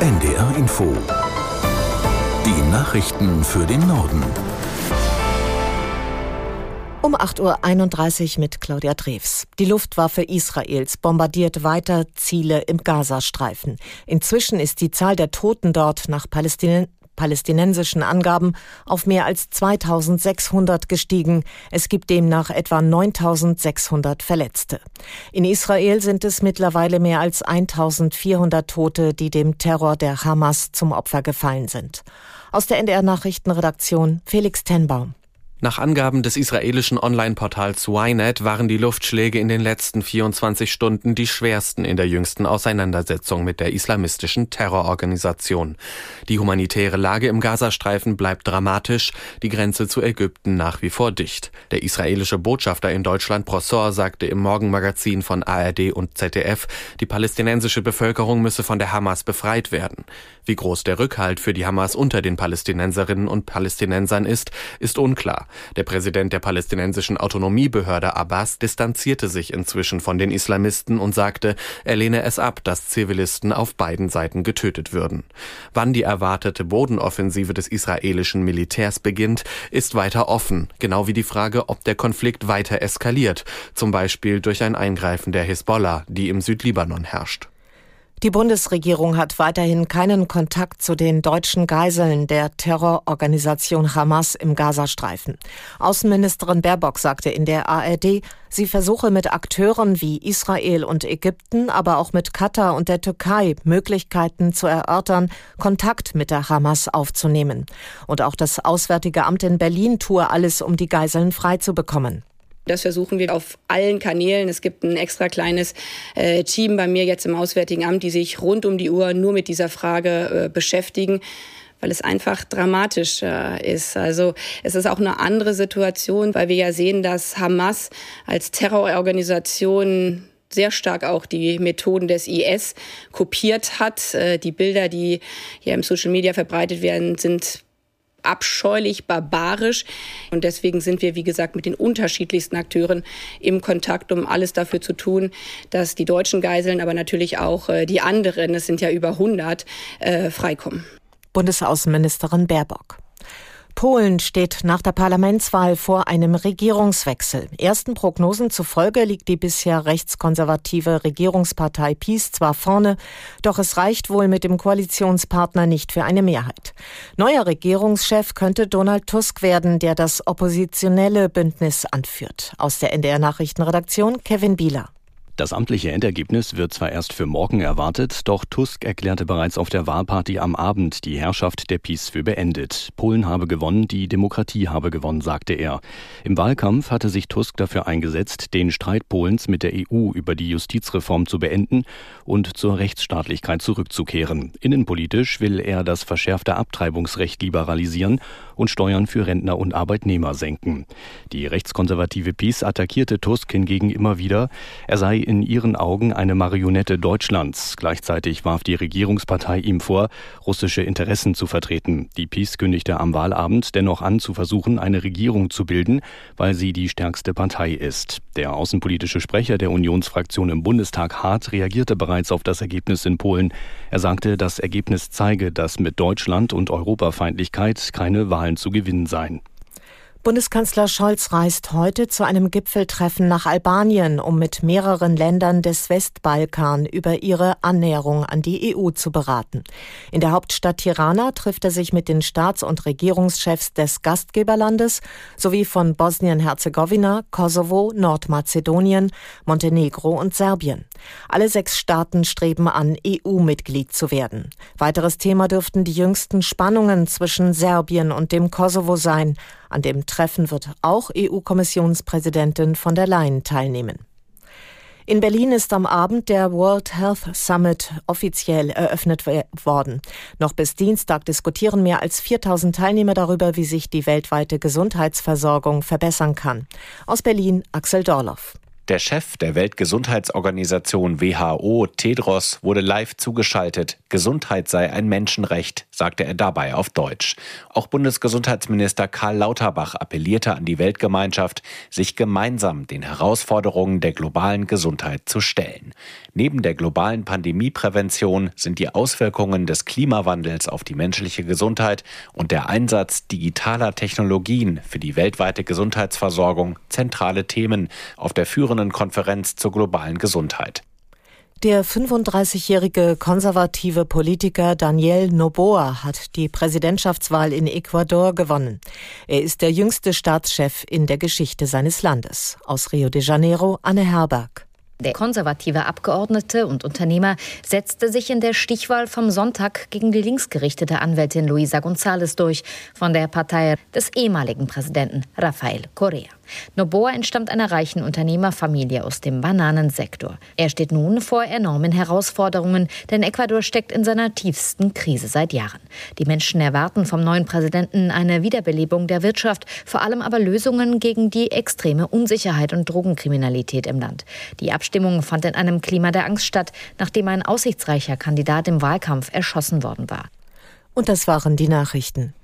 NDR Info. Die Nachrichten für den Norden. Um 8.31 Uhr mit Claudia Drews. Die Luftwaffe Israels bombardiert weiter Ziele im Gazastreifen. Inzwischen ist die Zahl der Toten dort nach Palästin palästinensischen Angaben auf mehr als 2600 gestiegen. Es gibt demnach etwa 9600 Verletzte. In Israel sind es mittlerweile mehr als 1400 Tote, die dem Terror der Hamas zum Opfer gefallen sind. Aus der NDR Nachrichtenredaktion Felix Tenbaum. Nach Angaben des israelischen Online-Portals Ynet waren die Luftschläge in den letzten 24 Stunden die schwersten in der jüngsten Auseinandersetzung mit der islamistischen Terrororganisation. Die humanitäre Lage im Gazastreifen bleibt dramatisch, die Grenze zu Ägypten nach wie vor dicht. Der israelische Botschafter in Deutschland Prosor sagte im Morgenmagazin von ARD und ZDF, die palästinensische Bevölkerung müsse von der Hamas befreit werden. Wie groß der Rückhalt für die Hamas unter den Palästinenserinnen und Palästinensern ist, ist unklar. Der Präsident der palästinensischen Autonomiebehörde Abbas distanzierte sich inzwischen von den Islamisten und sagte, er lehne es ab, dass Zivilisten auf beiden Seiten getötet würden. Wann die erwartete Bodenoffensive des israelischen Militärs beginnt, ist weiter offen, genau wie die Frage, ob der Konflikt weiter eskaliert, zum Beispiel durch ein Eingreifen der Hisbollah, die im Südlibanon herrscht. Die Bundesregierung hat weiterhin keinen Kontakt zu den deutschen Geiseln der Terrororganisation Hamas im Gazastreifen. Außenministerin Baerbock sagte in der ARD, sie versuche mit Akteuren wie Israel und Ägypten, aber auch mit Katar und der Türkei Möglichkeiten zu erörtern, Kontakt mit der Hamas aufzunehmen. Und auch das Auswärtige Amt in Berlin tue alles, um die Geiseln freizubekommen. Das versuchen wir auf allen Kanälen. Es gibt ein extra kleines äh, Team bei mir jetzt im Auswärtigen Amt, die sich rund um die Uhr nur mit dieser Frage äh, beschäftigen weil es einfach dramatisch äh, ist. Also es ist auch eine andere Situation, weil wir ja sehen, dass Hamas als Terrororganisation sehr stark auch die Methoden des IS kopiert hat. Äh, die Bilder, die hier im Social Media verbreitet werden, sind abscheulich, barbarisch. Und deswegen sind wir, wie gesagt, mit den unterschiedlichsten Akteuren im Kontakt, um alles dafür zu tun, dass die deutschen Geiseln, aber natürlich auch äh, die anderen, es sind ja über 100, äh, freikommen. Bundesaußenministerin Baerbock. Polen steht nach der Parlamentswahl vor einem Regierungswechsel. Ersten Prognosen zufolge liegt die bisher rechtskonservative Regierungspartei PiS zwar vorne, doch es reicht wohl mit dem Koalitionspartner nicht für eine Mehrheit. Neuer Regierungschef könnte Donald Tusk werden, der das oppositionelle Bündnis anführt. Aus der NDR Nachrichtenredaktion Kevin Bieler. Das amtliche Endergebnis wird zwar erst für morgen erwartet, doch Tusk erklärte bereits auf der Wahlparty am Abend die Herrschaft der PiS für beendet. Polen habe gewonnen, die Demokratie habe gewonnen, sagte er. Im Wahlkampf hatte sich Tusk dafür eingesetzt, den Streit Polens mit der EU über die Justizreform zu beenden und zur Rechtsstaatlichkeit zurückzukehren. Innenpolitisch will er das verschärfte Abtreibungsrecht liberalisieren und Steuern für Rentner und Arbeitnehmer senken. Die rechtskonservative PiS attackierte Tusk hingegen immer wieder. Er sei in ihren Augen eine Marionette Deutschlands. Gleichzeitig warf die Regierungspartei ihm vor, russische Interessen zu vertreten. Die PiS kündigte am Wahlabend dennoch an, zu versuchen, eine Regierung zu bilden, weil sie die stärkste Partei ist. Der außenpolitische Sprecher der Unionsfraktion im Bundestag Hart reagierte bereits auf das Ergebnis in Polen. Er sagte, das Ergebnis zeige, dass mit Deutschland und Europafeindlichkeit keine Wahlen zu gewinnen seien. Bundeskanzler Scholz reist heute zu einem Gipfeltreffen nach Albanien, um mit mehreren Ländern des Westbalkan über ihre Annäherung an die EU zu beraten. In der Hauptstadt Tirana trifft er sich mit den Staats- und Regierungschefs des Gastgeberlandes sowie von Bosnien-Herzegowina, Kosovo, Nordmazedonien, Montenegro und Serbien. Alle sechs Staaten streben an, EU-Mitglied zu werden. Weiteres Thema dürften die jüngsten Spannungen zwischen Serbien und dem Kosovo sein. An dem Treffen wird auch EU-Kommissionspräsidentin von der Leyen teilnehmen. In Berlin ist am Abend der World Health Summit offiziell eröffnet worden. Noch bis Dienstag diskutieren mehr als 4000 Teilnehmer darüber, wie sich die weltweite Gesundheitsversorgung verbessern kann. Aus Berlin Axel Dorloff. Der Chef der Weltgesundheitsorganisation WHO, Tedros, wurde live zugeschaltet. Gesundheit sei ein Menschenrecht, sagte er dabei auf Deutsch. Auch Bundesgesundheitsminister Karl Lauterbach appellierte an die Weltgemeinschaft, sich gemeinsam den Herausforderungen der globalen Gesundheit zu stellen. Neben der globalen Pandemieprävention sind die Auswirkungen des Klimawandels auf die menschliche Gesundheit und der Einsatz digitaler Technologien für die weltweite Gesundheitsversorgung zentrale Themen auf der führenden Konferenz zur globalen Gesundheit. Der 35-jährige konservative Politiker Daniel Noboa hat die Präsidentschaftswahl in Ecuador gewonnen. Er ist der jüngste Staatschef in der Geschichte seines Landes. Aus Rio de Janeiro, Anne Herberg. Der konservative Abgeordnete und Unternehmer setzte sich in der Stichwahl vom Sonntag gegen die linksgerichtete Anwältin Luisa González durch von der Partei des ehemaligen Präsidenten Rafael Correa. Noboa entstammt einer reichen Unternehmerfamilie aus dem Bananensektor. Er steht nun vor enormen Herausforderungen, denn Ecuador steckt in seiner tiefsten Krise seit Jahren. Die Menschen erwarten vom neuen Präsidenten eine Wiederbelebung der Wirtschaft, vor allem aber Lösungen gegen die extreme Unsicherheit und Drogenkriminalität im Land. Die Abstimmung fand in einem Klima der Angst statt, nachdem ein aussichtsreicher Kandidat im Wahlkampf erschossen worden war. Und das waren die Nachrichten.